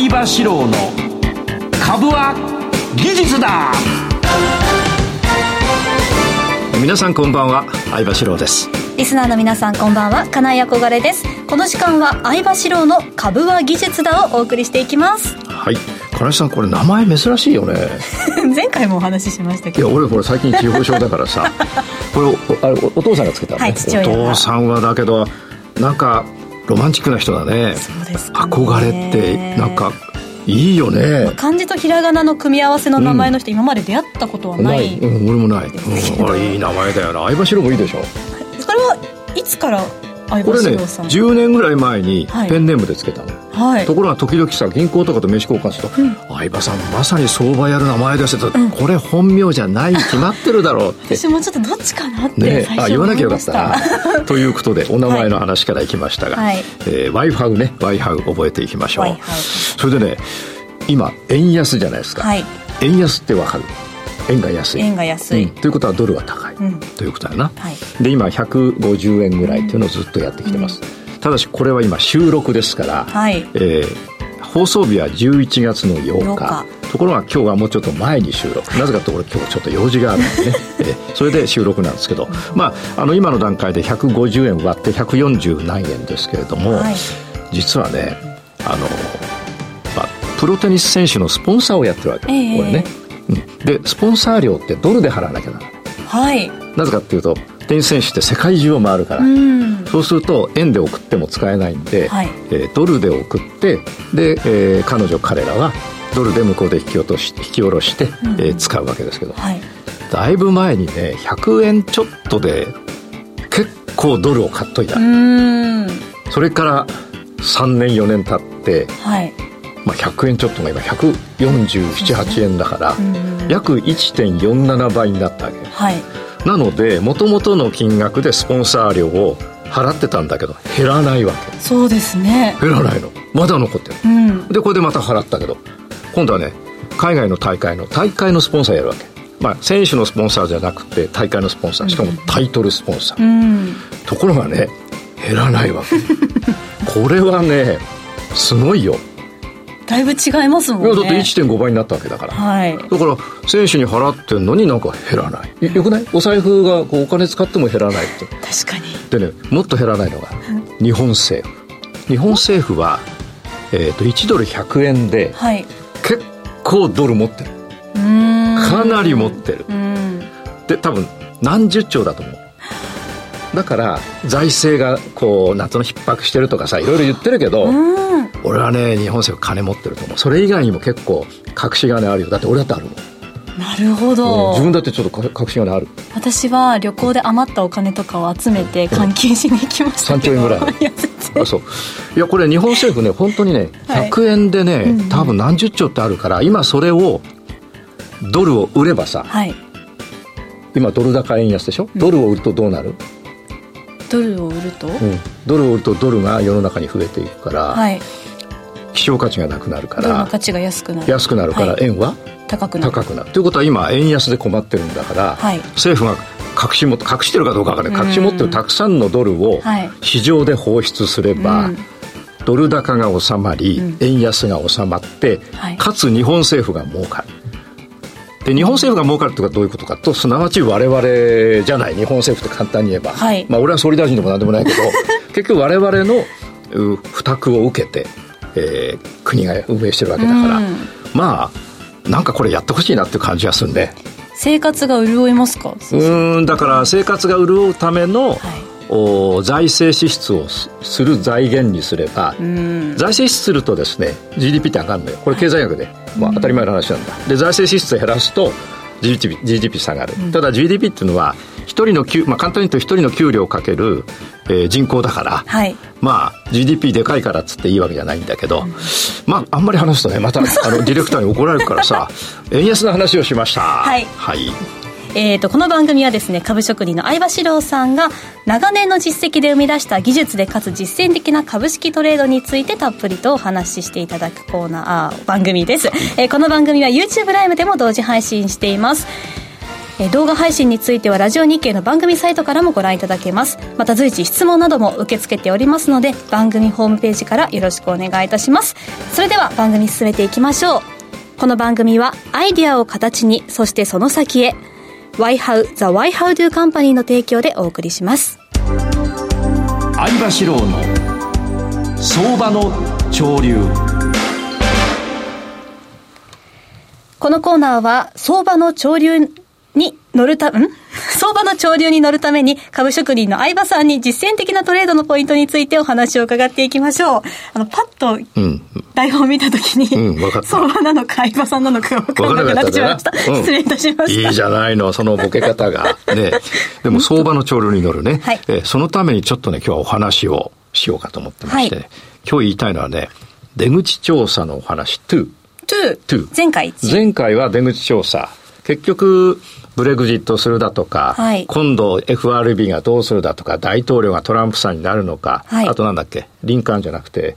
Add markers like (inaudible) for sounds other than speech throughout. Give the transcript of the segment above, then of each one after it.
相場志郎の株は技術だ。皆さんこんばんは相場志郎です。リスナーの皆さんこんばんは金井憧れです。この時間は相場志郎の株は技術だをお送りしていきます。はい。金井さんこれ名前珍しいよね。(laughs) 前回もお話ししましたけど。いや俺ほら最近地方症だからさ。(laughs) これおあれお父さんがつけたのね、はい、お父さんはだけどなんかロマンチックな人だね。そうです、ね、憧れってなんかいいよね。漢字とひらがなの組み合わせの名前の人、うん、今まで出会ったことはない。うん、俺もない、うん、あれいい名前だよな。相場しろもいいでしょ。それはいつからこれね10年ぐらい前にペンネームでつけたの、はい、ところが時々さ銀行とかと名刺交換すると「うん、相葉さんまさに相場やる名前です」と、うん、これ本名じゃない決まってるだろうって。私もちょっとどっちかなってねあ言わなきゃよかったな。ということでお名前の話からいきましたが、はい。えー、ワイハウねワイハウ覚えていきましょう。それでね今円安じゃないですか、はい、円安ってわかる？円が安い。円が安い、うん、ということはドルは高い、うん、ということだな、はい、で今150円ぐらいっていうのをずっとやってきてます、うん、ただしこれは今収録ですから、はい、えー、放送日は11月の8日。ところが今日はもうちょっと前に収録。なぜかところ今日ちょっと用事があるんでね。(laughs) えそれで収録なんですけど、まああの今の段階で150円割って140何円ですけれども、はい、実はねあの、まあ、プロテニス選手のスポンサーをやってるわけ、えー、これね。でスポンサー料ってドルで払わなきゃならない。はい。なぜかっていうとテニス選手って世界中を回るから、そうすると円で送っても使えないんで、はい、えー、ドルで送ってで、えー、彼女彼らはドルで向こうで引き落とし引き下ろして、うん、えー、使うわけですけど、はい、だいぶ前にね100円ちょっとで結構ドルを買っといた。それから3年4年経って、はい、まあ、100円ちょっとが今1478円だから、約1.47倍になったわけ、はい、なのでもともとの金額でスポンサー料を払ってたんだけど減らないわけ。そうですね。減らないの。まだ残ってる、うん、でこれでまた払ったけど今度はね海外の大会の大会のスポンサーやるわけ。まあ、選手のスポンサーじゃなくて大会のスポンサー。しかもタイトルスポンサー、うん、ところがね減らないわけ。(laughs) これはねすごいよだいぶ違いますもんね。いやだって1.5倍になったわけだから、はい、だから選手に払ってんのになんか減らない。よくない？お財布がこうお金使っても減らないって。確かに。でねもっと減らないのが日本政府。日本政府は、えー、と1ドル100円で、はい、結構ドル持ってる。かなり持ってる。で多分何十兆だと思うだから財政がこう夏の逼迫してるとかさいろいろ言ってるけど、俺はね日本政府金持ってると思う。それ以外にも結構隠し金あるよ。だって俺だってあるもん。なるほど、自分だってちょっと隠し金ある。私は旅行で余ったお金とかを集めて換金しに行きましたけど、3兆円ぐらい。(laughs) あそう。いやこれ日本政府ね本当にね100円でね、はい、多分何十兆ってあるから今それをドルを売ればさ、はい、今ドル高円安でしょ、ドルを売るとどうなる、ドルを売ると、うん、ドルを売るとドルが世の中に増えていくから、はい、希少価値がなくなるからドルの価値が安くなる。安くなるから円は、高くなる。高くなる。ということは今円安で困ってるんだから、はい、政府が隠しも隠してるかどうか分からない。隠し持ってるたくさんのドルを市場で放出すれば、うん、ドル高が収まり、うん、円安が収まって、はい、かつ日本政府が儲かるで日本政府が儲かるとはどういうことかとすなわち我々じゃない。日本政府って簡単に言えば、はい、まあ俺は総理大臣でも何でもないけど (laughs) 結局我々の負託を受けて、えー、国が運営してるわけだから、まあなんかこれやってほしいなっていう感じがするんで生活が潤いますか？うんだから生活が潤うための、はい。お財政支出をする財源にすれば、財政支出するとですね GDP って上がるのよ。これ経済学で、まあ、当たり前の話なんだ。で財政支出を減らすと GDP, GDP 下がる、ただ GDP っていうのは一人の給、まあ、簡単に言うと一人の給料かける、えー、人口だから、はい、まあ GDP でかいからっつっていいわけじゃないんだけど、うん、まああんまり話すとねまたあのディレクターに怒られるからさ (laughs) 円安の話をしました。はい、はいえーと、この番組はですね株職人の相場志郎さんが長年の実績で生み出した技術でかつ実践的な株式トレードについてたっぷりとお話ししていただくコーナー番組です、えー、この番組は YouTube ライブでも同時配信しています。え動画配信についてはラジオ日経の番組サイトからもご覧いただけます。また随時質問なども受け付けておりますので番組ホームページからよろしくお願いいたします。それでは番組進めていきましょう。この番組はアイディアを形にそしてその先へ YHOW The YHOW Do Company の提供でお送りします。相場志郎の相場の潮流。このコーナーは相場の潮流に乗るた、ん？相場の潮流に乗るために株職人の相場さんに実践的なトレードのポイントについてお話を伺っていきましょう。あの、パッと台本を見たときに、うん、相場なのか相場さんなのか分からなくなってしまいました。うん、失礼いたしました。いいじゃないの、そのボケ方が。ね。でも相場の潮流に乗るね。はい、えそのためにちょっとね、今日はお話をしようかと思ってまして、はい、今日言いたいのはね、出口調査のお話、2。2。前回前回は出口調査。結局、ブレグジットするだとか、はい、今度 FRB がどうするだとか、大統領がトランプさんになるのか、はい、あとなんだっけ、リンカーンじゃなくて、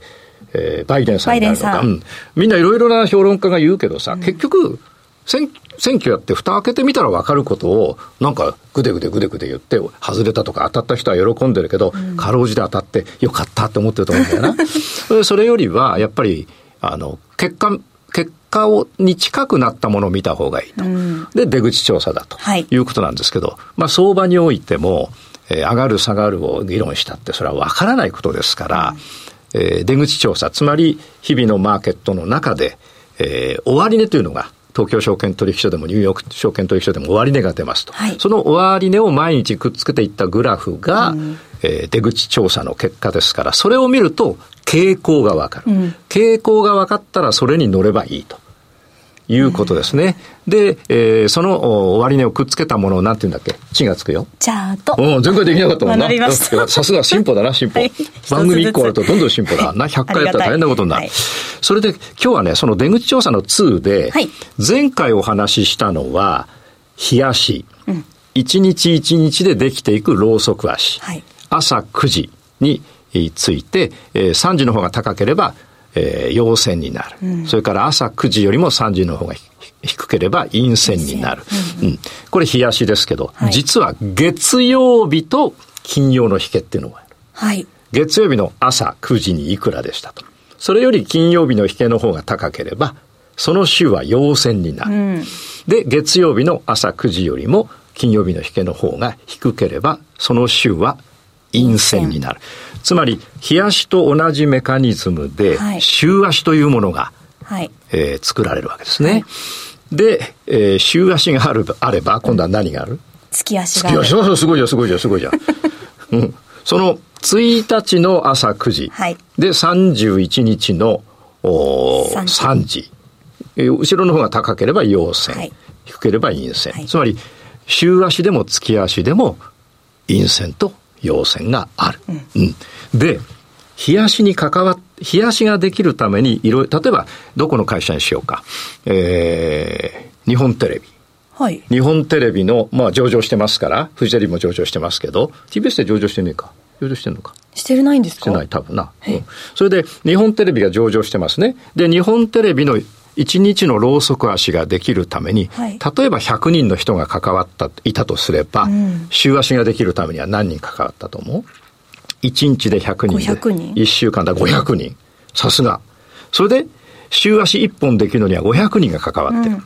えー、バイデンさんになるのか、うん、みんないろいろな評論家が言うけどさ、うん、結局、選選挙やって蓋開けてみたら分かることを、なんかぐでぐでぐでぐで言って、外れたとか当たった人は喜んでるけど、うん、かろうじて当たってよかったって思ってると思うんだよな。(laughs) それよりは、やっぱり、あの、結果、結果をに近くなったものを見た方がいいと。うん、で、出口調査だとい。うことなんですけど、はい、まあ相場においても、えー、上がる下がるを議論したって、それは分からないことですから、うん、えー、出口調査、つまり日々のマーケットの中で、えー、終値というのが東京証券取引所でもニューヨーク証券取引所でも終値が出ますと。はい、その終値を毎日くっつけていったグラフが、うん、えー、出口調査の結果ですから、それを見ると傾向がわかる、うん、傾向が分かったらそれに乗ればいいと。いうことですね。うん、で、えー、その終値をくっつけたものをなんて言うんだっけ？地がつくよ。チャート。うん、前回できなかったもんな。さすが進歩だな、進歩。はい、番組1個あるとどんどん進歩だ。な、100回やったら大変なことになる。はい、それで今日はね、その出口調査の2で、はい、前回お話ししたのは、冷やし。うん、1日1日でできていくローソク足。はい、朝9時について、えー、3時の方が高ければ、えー、陽線になる、うん、それから朝9時よりも3時の方が低ければ陰線になる、うん、うん、これ冷やしですけど、はい、実は月曜日と金曜の引けっていうのがある、はい、月曜日の朝9時にいくらでしたと。それより金曜日の引けの方が高ければその週は陽線になる、うん、で月曜日の朝9時よりも金曜日の引けの方が低ければその週は陰線になる。つまり、日足と同じメカニズムで、週足というものが、はい、えー、作られるわけですね。はい、で、えー、週足があるあれば、今度は何がある？月足がある。月足、すごいじゃん、すごいじゃん、すごいじゃん。うん。その、1日の朝9時、はい、で、31日のお 3, 3時。後ろの方が高ければ陽線、はい、低ければ陰線。はい、つまり、週足でも月足でも陰線と要線がある。うん、うん、で、冷やしに関わっ、冷やしができるためにいろいろ、例えば、どこの会社にしようか。えー、日本テレビ。はい。日本テレビの、まあ上場してますから、フジテレビも上場してますけど、TBS で上場してねえか。上場してんのか。してないんですか？してない、多分な。うん、それで、日本テレビが上場してますね。で、日本テレビの1日のろうそく足ができるために、はい、例えば100人の人が関わった、いたとすれば、うん、週足ができるためには何人関わったと思う ?1 日で100人で。人 ?1 週間だ500人。さすが。それで、週足1本できるのには500人が関わってる。うん、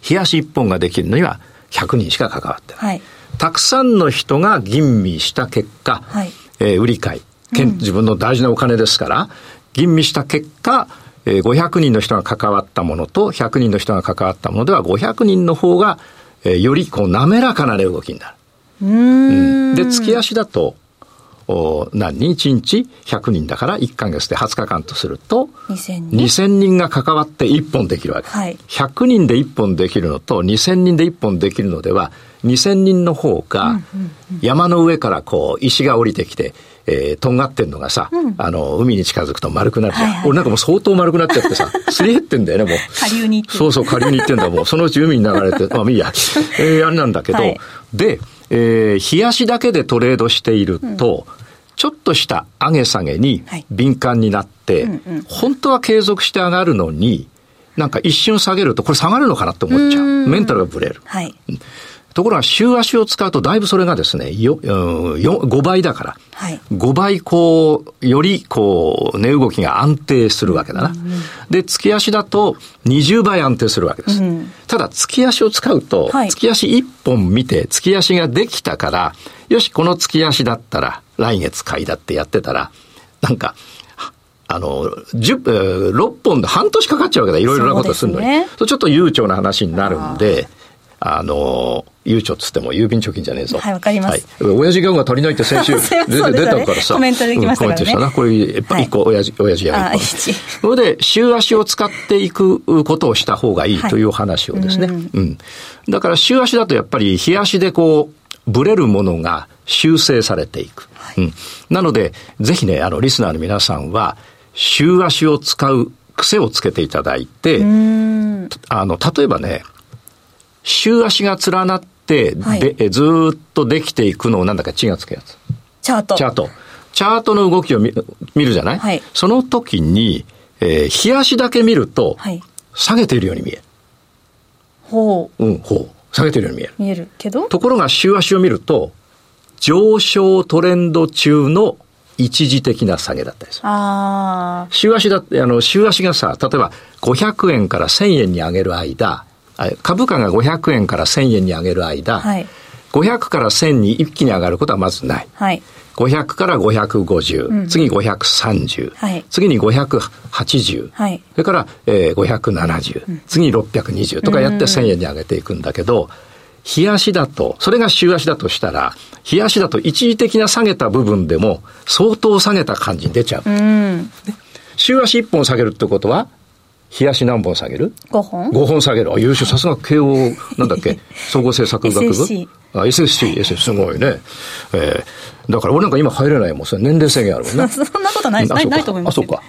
日足1本ができるのには100人しか関わってる。はい、たくさんの人が吟味した結果、はい、えー、売り買い、自分の大事なお金ですから、吟味した結果、えー、500人の人が関わったものと100人の人が関わったものでは500人の方が、えー、よりこう滑らかな値動きになる。うん。で、月足だと、お何人 ?1 日100人だから1ヶ月で20日間とすると2000人 ,2000 人が関わって1本できるわけ、はい、100人で1本できるのと2000人で1本できるのでは2000人の方が山の上からこう石が降りてきてえー、とんがってんのがさ、うん、あの、海に近づくと丸くなるじゃん。はいはい、俺なんかもう相当丸くなっちゃってさ、(laughs) すり減ってんだよね、もう。下流に行ってそうそう、下流に行ってんだ、(laughs) もう。そのうち海に流れて、(laughs) まあいいや。えー、あれなんだけど、はい、で、えー、冷やしだけでトレードしていると、うんちょっとした上げ下げに敏感になって、はいうんうん、本当は継続して上がるのに、なんか一瞬下げると、これ下がるのかなって思っちゃう。うメンタルがブレる。はい、ところが週足を使うとだいぶそれがですね、よ、うん、5倍だから、はい、5倍こう、よりこう、値動きが安定するわけだな。うんうん、で、月足だと20倍安定するわけです。うん、ただ、月足を使うと、はい、月足1本見て、月足ができたから、よし、この月足だったら、来月買いだってやってたら、なんか、あの、10、6本で半年かかっちゃうわけだ。いろいろなことするのに。ね、ちょっと悠長な話になるんで、あの、ゆうちょっつっても郵便貯金じゃねえぞ。はい、わかります。はい。親父ギャグが足りないって先週 (laughs) 出出たからさ。コメントできましたね。コメントしたな。これ一個親父、親父ギャグ一個。それで、週足を使っていくことをした方がいいという話をですね。はい、うん。だから週足だとやっぱり日足でこう、ブレるものが修正されていく。はい、うん。なので、ぜひね、あの、リスナーの皆さんは、週足を使う癖をつけていただいて、あの、例えばね、週足が連なって、はい、で、ずっとできていくのをなんだか血がつくやつ。チャート。チャート。チャートの動きを見見るじゃない、はい、その時に、えー、日足だけ見ると、はい、下げているように見える。ほう。うん、ほう。下げているように見える。見えるけど？ところが週足を見ると、上昇トレンド中の一時的な下げだったりする。ああ。週足だって、あの、週足がさ、例えば500円から1000円に上げる間、株価が500円から1000円に上げる間、はい、500から1000に一気に上がることはまずない。はい、500から550、うん、次530、はい、次に580、はい、それから、えー、570、うん、次に620とかやって1000円に上げていくんだけど、日足だと、それが週足だとしたら、日足だと一時的な下げた部分でも相当下げた感じに出ちゃう。うん、週足1本下げるってことは、冷やし何本下げる ?5 本 ?5 本下げる。あ、優秀。さすが慶応、なんだっけ？(laughs) 総合政策学部 ?SSC。あ、SSC、SSC、すごいね。えー、だから俺なんか今入れないもん。それ年齢制限あるもんね。(laughs) そんなことない、ない、ないと思います。あ、そうか。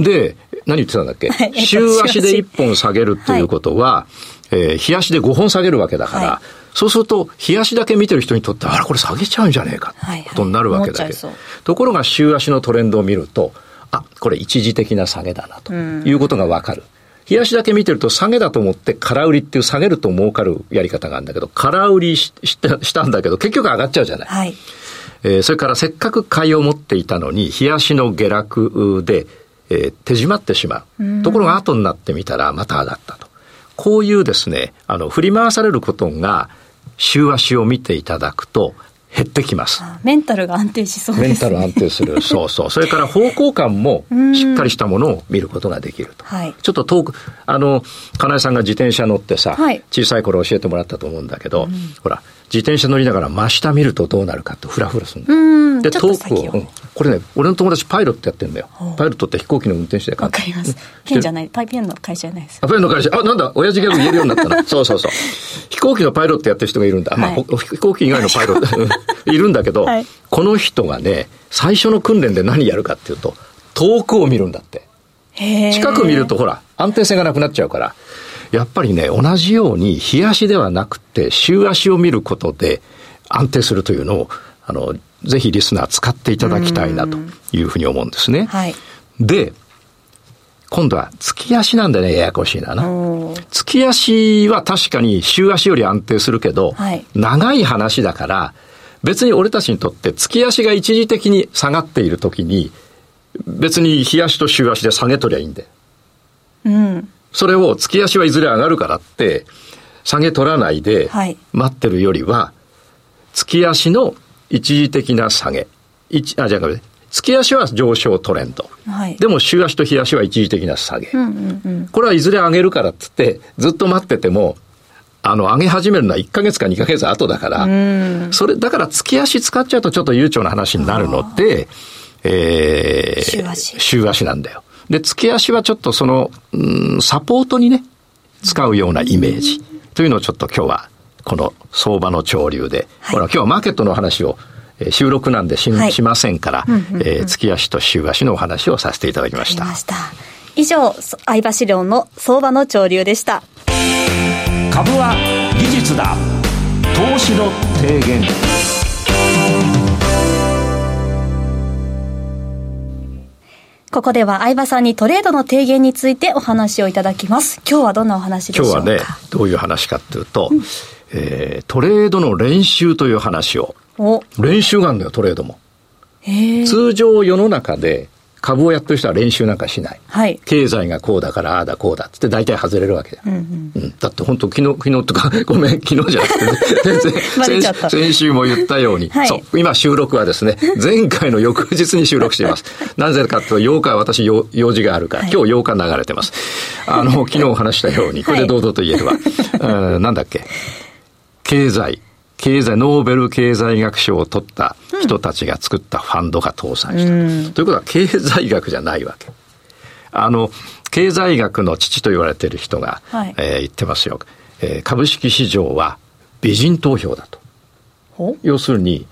で、何言ってたんだっけ、は (laughs) い、週足で1本下げるっていうことは、はい、えー、日足で5本下げるわけだから、はい、そうすると、日足だけ見てる人にとって、あら、これ下げちゃうんじゃねえか、ってことになるわけだけど。ところが、週足のトレンドを見ると、あ、これ一時的な下げだな、ということがわかる。冷やしだけ見てると下げだと思って空売りっていう下げると儲かるやり方があるんだけど、空売りしたしたんだけど結局上がっちゃうじゃない。はい。えー、それからせっかく買いを持っていたのに、冷やしの下落で、えー、手締まってしまう。ところが後になってみたらまた上がったと。こういうですね、あの、振り回されることが、週足を見ていただくと、減ってきます。メンタルが安定しそうです、ね、メンタル安定する。(laughs) そうそう。それから方向感もしっかりしたものを見ることができると。はい、ちょっと遠く、あの、金井さんが自転車乗ってさ、はい、小さい頃教えてもらったと思うんだけど、ほら、自転車乗りながら真下見るとどうなるかってフラフラするんだよ。で、遠くを、うん、これね、俺の友達パイロットやってるんだよ。パイロットって飛行機の運転手でわかります。ペンじゃない、パイペンの会社じゃないです。あ、ペンの会社。あ、なんだ、親父ギャグ言えるようになったな。(laughs) そうそうそう。飛行機のパイロットやってる人がいるんだ。はい、まあ、飛行機以外のパイロット (laughs) (laughs) いるんだけど、はい、この人がね、最初の訓練で何やるかっていうと、遠くを見るんだって。近く見るとほら、安定性がなくなっちゃうから。やっぱりね、同じように、日足ではなくて、週足を見ることで安定するというのを、あの、ぜひリスナー使っていただきたいなというふうに思うんですね。はい、で、今度は月足なんでね、ややこしいなな。月足は確かに週足より安定するけど、はい、長い話だから、別に俺たちにとって月足が一時的に下がっているときに、別に日足と週足で下げとりゃいいんで。うん。それを月足はいずれ上がるからって、下げ取らないで待ってるよりは、月足の一時的な下げ。一あ、じゃあ、月足は上昇トレンド。はい、でも週足と日足は一時的な下げ。うんうんうん、これはいずれ上げるからっつって、ずっと待ってても、あの、上げ始めるのは1ヶ月か2ヶ月後だから、それ、だから月足使っちゃうとちょっと悠長な話になるので、えー、週足。週足なんだよ。で、月足はちょっとその、うん、サポートにね、使うようなイメージというのをちょっと今日は、この相場の潮流で、はい、ほら、今日はマーケットの話を、え収録なんでし,、はい、しませんから、え月足と週足のお話をさせていただきました。ました以上、相場資料の相場の潮流でした。株は技術だ。投資の提言。ここでは相葉さんにトレードの提言についてお話をいただきます。今日はどんなお話でしょうか？今日はね、どういう話かというと、うん、えー、トレードの練習という話を。練習があるんだよ、トレードも。通常世の中で株をやってる人は練習なんかしない。はい、経済がこうだからああだこうだって大体外れるわけだ。うんうんうん、だって本当昨日、昨日とか、(laughs) ごめん、昨日じゃなくて、(laughs) 全然先、先週も言ったように、はい、そう、今収録はですね、前回の翌日に収録しています。(laughs) なぜかというと、8日は私用用事があるから、今日8日流れてます。あの、昨日話したように、これで堂々と言えるわ。はい、なんだっけ？経済、経済、ノーベル経済学賞を取った人たちが作ったファンドが倒産した。うん、ということは経済学じゃないわけ。あの、経済学の父と言われている人が、はい、えー、言ってますよ。えー、株式市場は美人投票だと。要するに、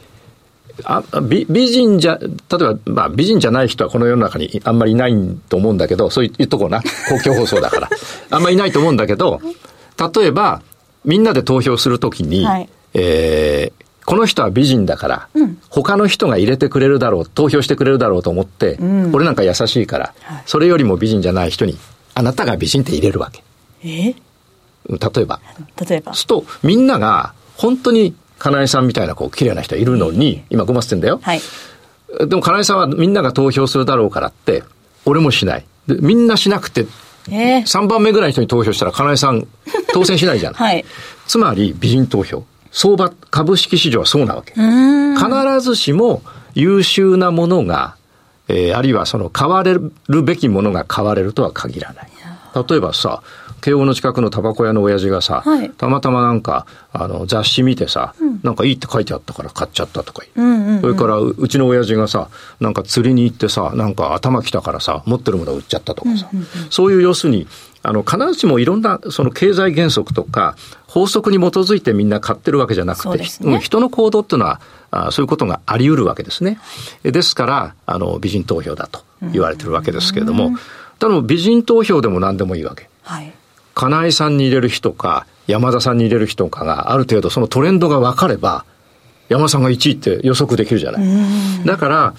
あ美美人じゃ、例えば、まあ、美人じゃない人はこの世の中にあんまりいないと思うんだけど、そういうとこな、公共放送だから。(laughs) あんまりいないと思うんだけど、例えば、みんなで投票するときに、はい、えー、この人は美人だから、うん、他の人が入れてくれるだろう、投票してくれるだろうと思って、うん、俺なんか優しいから、はい、それよりも美人じゃない人に、あなたが美人って入れるわけ。え？例えば。例えば？すと、みんなが、本当に、かなえさんみたいな、こう、綺麗な人いるのに、今ごますってんだよ。はい。でも、かなえさんはみんなが投票するだろうからって、俺もしない。でみんなしなくて、えー、3番目ぐらいの人に投票したら、かなえさん、当選しないじゃん。(laughs) はい。つまり、美人投票。相場、株式市場はそうなわけ。必ずしも優秀なものが、えー、あるいはその買われるべきものが買われるとは限らない。例えばさ、慶応の近くのタバコ屋の親父がさ、はい、たまたまなんか、あの、雑誌見てさ、うん、なんかいいって書いてあったから買っちゃったとか言う。うんうんうん、それからう、うちの親父がさ、なんか釣りに行ってさ、なんか頭きたからさ、持ってるもの売っちゃったとかさ、うんうんうん、そういう要するに、あの、必ずしもいろんな、その経済原則とか、法則に基づいてみんな買ってるわけじゃなくて、ねうん、人の行動っていうのはあ、そういうことがあり得るわけですね。ですから、あの、美人投票だと言われてるわけですけれども、ただ美人投票でも何でもいいわけ。はい。金井さんに入れる人か、山田さんに入れる人かが、ある程度そのトレンドが分かれば、山田さんが1位って予測できるじゃない。だから、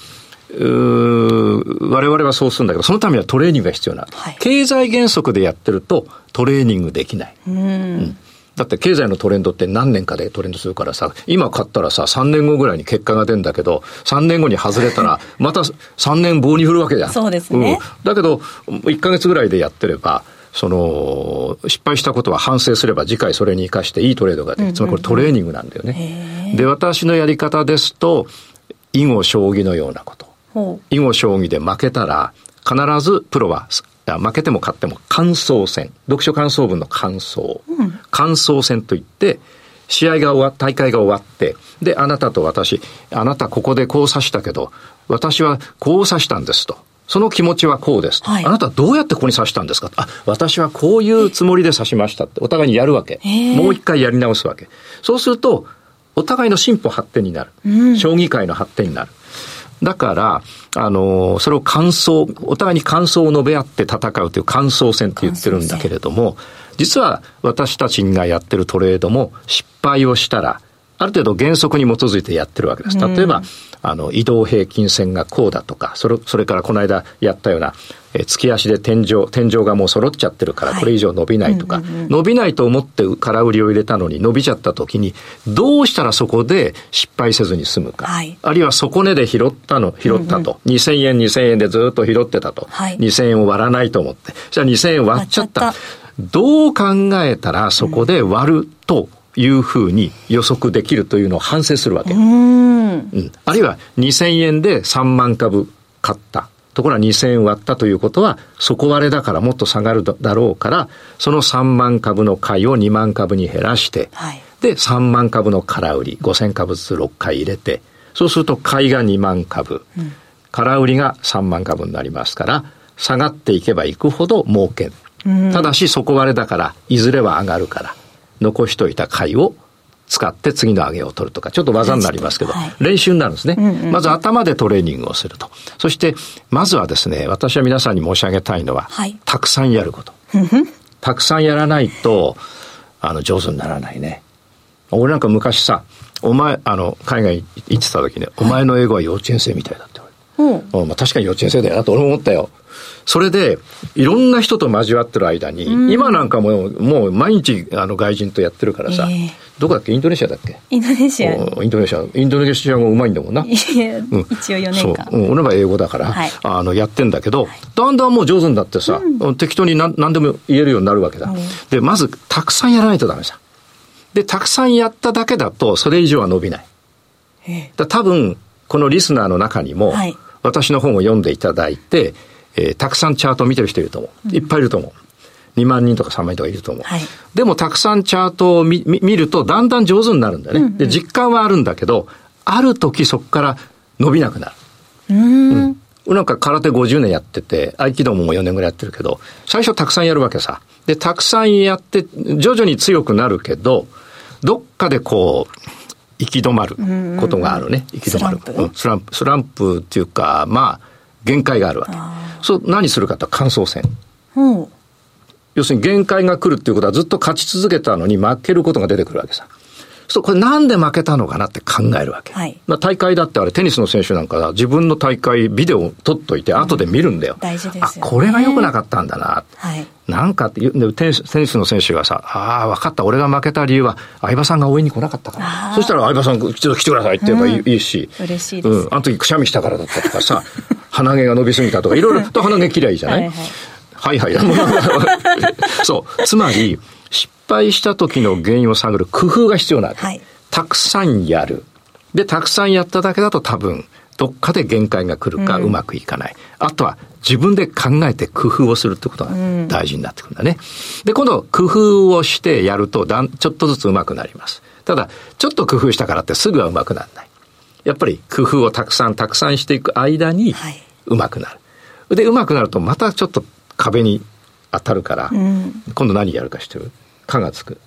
う我々はそうするんだけど、そのためにはトレーニングが必要な、はい、経済原則でやってるとトレーニングできない。うん、だって経済のトレンドって何年かでトレンドするからさ、今買ったらさ、3年後ぐらいに結果が出るんだけど、3年後に外れたら、(laughs) また3年棒に振るわけじゃん。そうですね。うん、だけど、1ヶ月ぐらいでやってれば、その、失敗したことは反省すれば次回それに生かしていいトレードができる。つまりこれトレーニングなんだよね。で、私のやり方ですと、囲碁将棋のようなこと。囲碁将棋で負けたら、必ずプロは、負けても勝っても感想戦。読書感想文の感想。うん、感想戦といって、試合が終わ、大会が終わって、で、あなたと私、あなたここでこう指したけど、私はこう指したんですと。その気持ちはこうですと。はい、あなたどうやってここに指したんですか？あ、私はこういうつもりで指しましたって、お互いにやるわけ。もう一回やり直すわけ。そうすると、お互いの進歩発展になる。うん、将棋界の発展になる。だから、あの、それを感想、お互いに感想を述べ合って戦うという感想戦って言ってるんだけれども、実は私たちがやってるトレードも失敗をしたら、ある程度原則に基づいてやってるわけです。例えば、あの、移動平均線がこうだとか、それ、それからこの間やったような、え月足で天井、天井がもう揃っちゃってるから、これ以上伸びないとか、伸びないと思って空売りを入れたのに伸びちゃった時に、どうしたらそこで失敗せずに済むか。はい、あるいは底値で拾ったの、拾ったと。うんうん、2000円、2000円でずっと拾ってたと。はい、2000円を割らないと思って。じゃあ2000円割っちゃった。どう考えたらそこで割ると、いうふうに予測できるというのを反省するわけ。うん、あるいは2000円で3万株買った。ところが2000円割ったということは、底割れだからもっと下がるだろうから、その3万株の買いを2万株に減らして、はい、で、3万株の空売り、5000株ずつ6回入れて、そうすると買いが2万株、うん、空売りが3万株になりますから、下がっていけばいくほど儲ける。ただし底割れだから、いずれは上がるから。残しといた貝を使って次の上げを取るとか、ちょっと技になりますけど、はい、練習になるんですね、うんうん。まず頭でトレーニングをすると。そして、まずはですね、私は皆さんに申し上げたいのは、はい、たくさんやること。たくさんやらないと、あの、上手にならないね。俺なんか昔さ、お前、あの、海外行ってた時ね、お前の英語は幼稚園生みたいだって言われて。うんまあ、確かに幼稚園生だよなと俺も思ったよ。それで、いろんな人と交わってる間に、うん、今なんかももう毎日あの外人とやってるからさ、えー、どこだっけ？インドネシアだっけ？インドネシア。インドネシア。インドネシア語うまいんだもんな。(laughs) うん、一応4年間。そう。俺は英語だから、はい、あの、やってんだけど、はい、だんだんもう上手になってさ、うん、適当に何何でも言えるようになるわけだ。で、まず、たくさんやらないとダメさ。で、たくさんやっただけだと、それ以上は伸びない。だ多分、このリスナーの中にも、はい、私の本を読んでいただいて、えー、たくさんチャートを見てる人いると思う。いっぱいいると思う。2万人とか3万人とかいると思う。はい、でもたくさんチャートを見見るとだんだん上手になるんだよね、うんうん。で、実感はあるんだけど、ある時そこから伸びなくなる。うんうんなんか空手50年やってて、合気道も4年ぐらいやってるけど、最初たくさんやるわけさ。で、たくさんやって、徐々に強くなるけど、どっかでこう、行き止まることがあるね。行き止まる。スランプ。スランプっていうか、まあ、限界があるわけ。そう、何するかと感想戦。要するに限界が来るっていうことはずっと勝ち続けたのに負けることが出てくるわけさ。そう、これなんで負けたのかなって考えるわけ。はい、まあ大会だってあれテニスの選手なんか自分の大会ビデオを撮っといて後で見るんだよ。うん、大事ですよ、ね、あ、これが良くなかったんだな。はい。なんかってテニステニスの選手がさ、ああ、分かった、俺が負けた理由は、相葉さんが応援に来なかったから。そしたら相葉さん、ちょっと来てくださいって言えばいいし。うん、嬉しいです。うん。あの時くしゃみしたからだったとかさ、鼻毛が伸びすぎたとか、いろいろと鼻毛嫌いじゃない？はいはい。はいはい、(laughs) そう。つまり、失敗した時の原因を探る工夫が必要なわけ。はいたくさんやる。で、たくさんやっただけだと多分、どっかで限界が来るかうまくいかない。うん、あとは自分で考えて工夫をするってことが大事になってくるんだね。で、今度工夫をしてやるとだん、ちょっとずつうまくなります。ただ、ちょっと工夫したからってすぐはうまくならない。やっぱり工夫をたくさんたくさんしていく間にうまくなる。はい、で、うまくなるとまたちょっと壁に当たるから、うん、今度何やるかしてる？かがつく。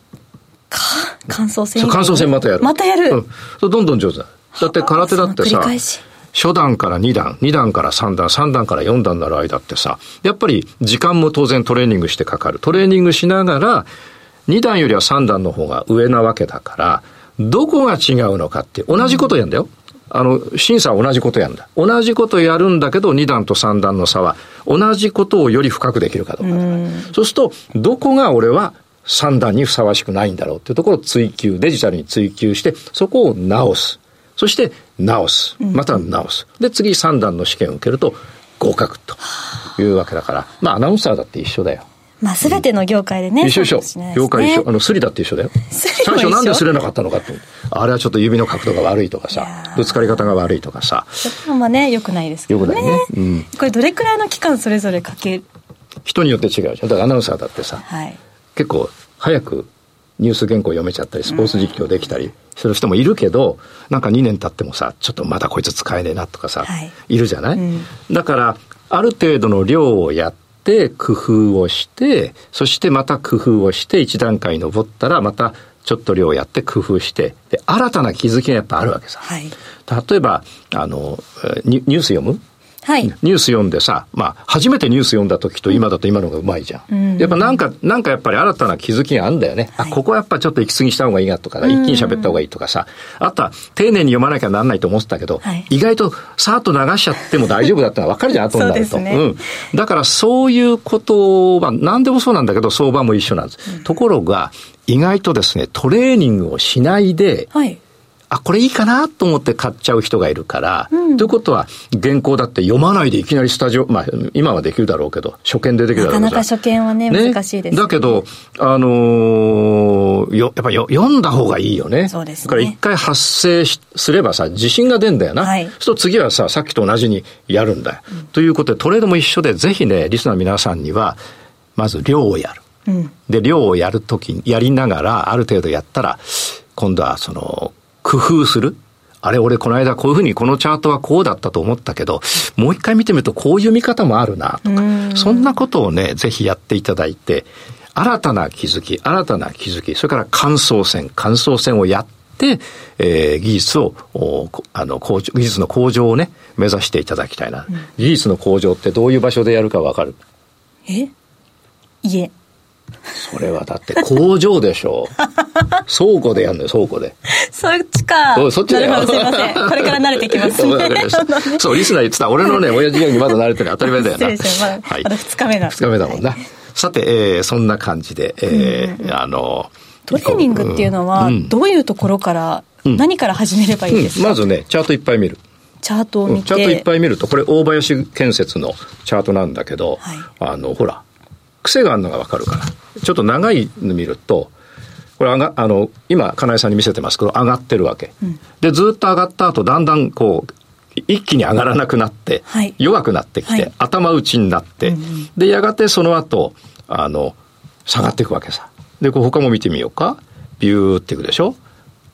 感想戦感想戦またやる。またやる？うん。どんどん上手だ。だって空手だってさ、初段から2段、2段から3段、3段から4段になる間ってさ、やっぱり時間も当然トレーニングしてかかる。トレーニングしながら、2段よりは3段の方が上なわけだから、どこが違うのかって同じことやんだよ。あの、審査は同じことやんだ。同じことやるんだけど、2段と3段の差は、同じことをより深くできるかどうか。そうすると、どこが俺は3段にふさわしくないんだろうっていうところを追求、デジタルに追求して、そこを直す。そして直す。また直す。で、次3段の試験を受けると合格というわけだから、まあアナウンサーだって一緒だよ。まあ、すべての業界でね。一緒一緒。業界一緒。あの、スリだって一緒だよ。(laughs) 最初なんで擦れなかったのかと。あれはちょっと指の角度が悪いとかさ、ぶつかり方が悪いとかさ。そまあね、よくないですけどね。よくないね。うん。これどれくらいの期間それぞれかけ人によって違うじゃん。だからアナウンサーだってさ、はい、結構早くニュース原稿読めちゃったり、スポーツ実況できたりする人もいるけど、なんか2年経ってもさ、ちょっとまだこいつ使えねえなとかさ、はい、いるじゃない、うん、だから、ある程度の量をやって、工夫をして、そしてまた工夫をして、一段階登ったら、またちょっと量をやって工夫して、で、新たな気づきがやっぱあるわけさ。はい、例えば、あの、ニュース読む？はい、ニュース読んでさ、まあ、初めてニュース読んだ時と今だと今のがうまいじゃん。うん、やっぱなんか、なんかやっぱり新たな気づきがあるんだよね。はい、あ、ここはやっぱちょっと行き過ぎした方がいいなとか、一気に喋った方がいいとかさ、あとは丁寧に読まなきゃなんないと思ってたけど、はい、意外とさーっと流しちゃっても大丈夫だってのは分かるじゃん、後になると。(laughs) うね、うん。だからそういうことは、何でもそうなんだけど、相場も一緒なんです。うん、ところが、意外とですね、トレーニングをしないで、はいあ、これいいかなと思って買っちゃう人がいるから、うん、ということは、原稿だって読まないでいきなりスタジオ、まあ、今はできるだろうけど、初見でできるだろうなかなか初見はね、ね難しいです、ね、だけど、あのー、よ、やっぱよ読んだ方がいいよね。そうですね。だから一回発生すればさ、自信が出んだよな。はい。そうすると次はさ、さっきと同じにやるんだよ。うん、ということで、トレードも一緒で、ぜひね、リスナーの皆さんには、まず量をやる。うん、で、量をやるとき、やりながら、ある程度やったら、今度はその、工夫する？あれ、俺この間こういうふうにこのチャートはこうだったと思ったけど、もう一回見てみるとこういう見方もあるなとか、そんなことをね、ぜひやっていただいて、新たな気づき、新たな気づき、それから感想戦、感想戦をやって、えー、技術を、あの、技術の向上をね、目指していただきたいな。うん、技術の向上ってどういう場所でやるかわかる？え？家。それはだって工場でしょう。(laughs) 倉庫でやるのよ、倉庫で。そっちか。そっちだよ。すいません。(laughs) これから慣れてきますね。そう、リスナー言ってた。俺のね、親父ギャグにまだ慣れてる当たり前だよな。失礼しまだ、はい、まだ2日目だ。2日目だもんな。さて、えー、そんな感じで、えー、あの、トレーニングっていうのは、どういうところから、うん、何から始めればいいですか、うん、まずね、チャートいっぱい見る。チャートを見て、チャートいっぱい見ると、これ大林建設のチャートなんだけど、はい、あの、ほら、癖があるのがわかるから。ちょっと長いの見ると、これあが、あの、今、金井さんに見せてますけど、上がってるわけ。うん、で、ずっと上がった後、だんだんこう、一気に上がらなくなって、はい、弱くなってきて、はい、頭打ちになって、うんうん、で、やがてその後、あの、下がっていくわけさ。で、こう他も見てみようか。ビューっていくでしょ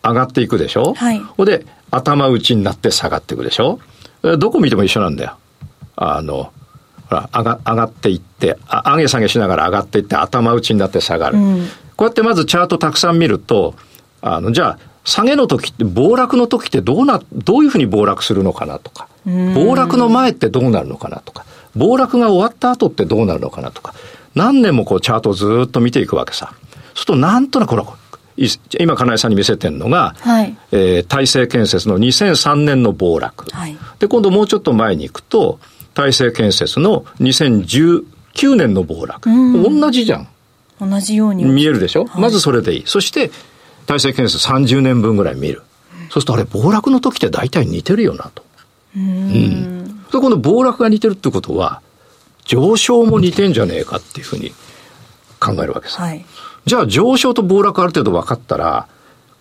上がっていくでしょはい。ほで、頭打ちになって下がっていくでしょどこ見ても一緒なんだよ。あの、ほら、上が上がっていって、上げ下げしながら上がっていって、頭打ちになって下がる。うん、こうやってまずチャートたくさん見ると、あの、じゃあ、下げの時って、暴落の時ってどうな、どういうふうに暴落するのかなとか、暴落の前ってどうなるのかなとか、暴落が終わった後ってどうなるのかなとか、何年もこうチャートをずっと見ていくわけさ。そうするとなんとなくほら、今金井さんに見せてるのが、はい、えー、大成建設の2003年の暴落、はい、で今度もうちょっと前に行くと大成建設の2019年の暴落、同じじゃん。同じように。見えるでしょ、はい、まずそれでいい。そして大成建設30年分ぐらい見る、うん、そうするとあれ暴落の時って大体似てるよなと。うん、そこの暴落が似てるってことは上昇も似てんじゃねえかっていうふうに考えるわけです、はい、じゃあ上昇と暴落ある程度分かったら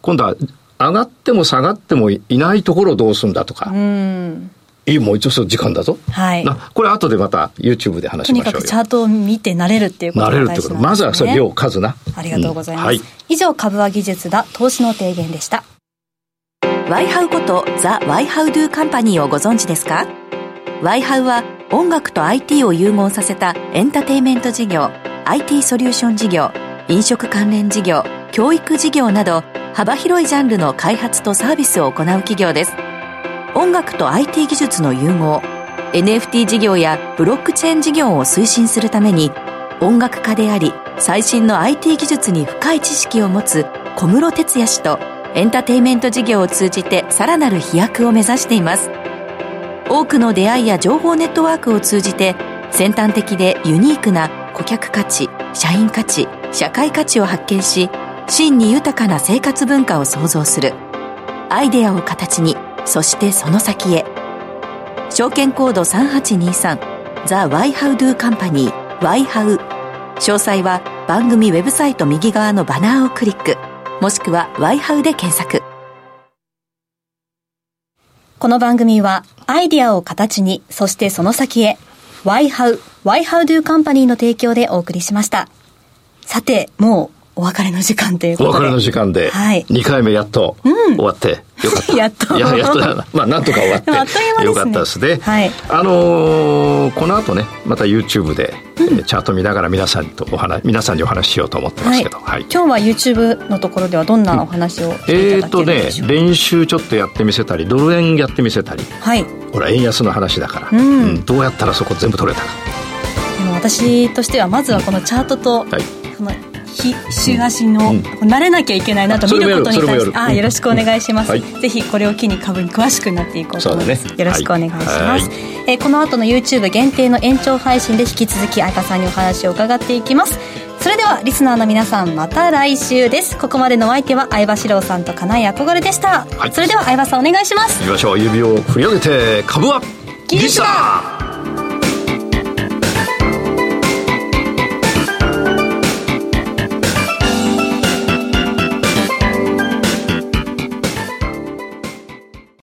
今度は上がっても下がってもいないところをどうするんだとか、うんいいもう一応時間だぞ。はい。これ後でまた YouTube で話しましょうとにかくチャートを見て慣れるっていうことが大事なんですね。慣れるってこと。まずはそれ量、数な。ありがとうございます。うんはい、以上、株は技術だ、投資の提言でした。ワイハウことザ・ワイハウドゥカンパニーをご存知ですか？ワイハウは音楽と IT を融合させたエンターテイメント事業、IT ソリューション事業、飲食関連事業、教育事業など幅広いジャンルの開発とサービスを行う企業です。音楽と IT 技術の融合 NFT 事業やブロックチェーン事業を推進するために音楽家であり最新の IT 技術に深い知識を持つ小室哲哉氏とエンターテインメント事業を通じてさらなる飛躍を目指しています。多くの出会いや情報ネットワークを通じて先端的でユニークな顧客価値社員価値社会価値を発見し真に豊かな生活文化を創造する。アイデアを形にそしてその先へ。証券コード3823ザ・ワイハウドゥカンパニーワイハウ。詳細は番組ウェブサイト右側のバナーをクリックもしくはワイハウで検索。この番組はアイディアを形にそしてその先へワイハウワイハウドゥカンパニーの提供でお送りしました。さてもうお別れの時間ということで。お別れの時間で、はい、2回目やっと終わって、よかった。(laughs) やっと。いや、やっとまあ、なんとか終わって、(laughs) ね、よかったですね。はい。あのー、この後ね、また YouTube で、うん、チャート見ながら皆さんとお話、皆さんにお話ししようと思ってますけど、はい。はい、今日は YouTube のところではどんなお話をえっ、とね、練習ちょっとやってみせたり、ドル円やってみせたり。はい。ほら、円安の話だから、うん、うん、どうやったらそこ全部取れたか。でも私としてはまずはこのチャートと、はい、その週足の、うん、慣れなきゃいけないなと見ることに対してあよろしくお願いします、はい、ぜひこれを機に株に詳しくなっていこうと思います、ね、よろしくお願いします、はい、えー、この後の YouTube 限定の延長配信で引き続き相葉さんにお話を伺っていきます。それではリスナーの皆さんまた来週です。ここまでのお相手は相葉志郎さんと金井憧れでした、はい、それでは相葉さんお願いします。いきましょう。指を振り上げて株は技術だ